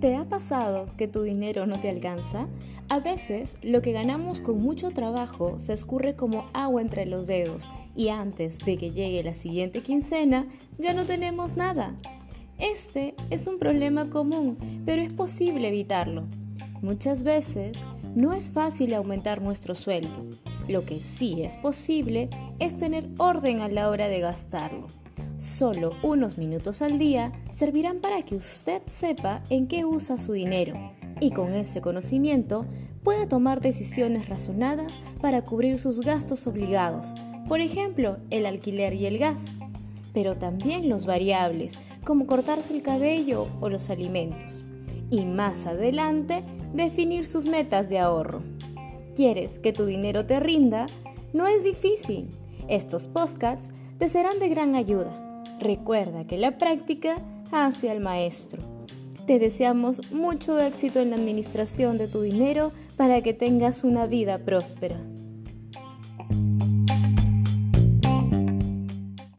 ¿Te ha pasado que tu dinero no te alcanza? A veces lo que ganamos con mucho trabajo se escurre como agua entre los dedos y antes de que llegue la siguiente quincena ya no tenemos nada. Este es un problema común, pero es posible evitarlo. Muchas veces no es fácil aumentar nuestro sueldo. Lo que sí es posible es tener orden a la hora de gastarlo. Solo unos minutos al día servirán para que usted sepa en qué usa su dinero y con ese conocimiento pueda tomar decisiones razonadas para cubrir sus gastos obligados, por ejemplo, el alquiler y el gas, pero también los variables, como cortarse el cabello o los alimentos. Y más adelante, definir sus metas de ahorro. ¿Quieres que tu dinero te rinda? No es difícil. Estos podcasts te serán de gran ayuda. Recuerda que la práctica hace al maestro. Te deseamos mucho éxito en la administración de tu dinero para que tengas una vida próspera.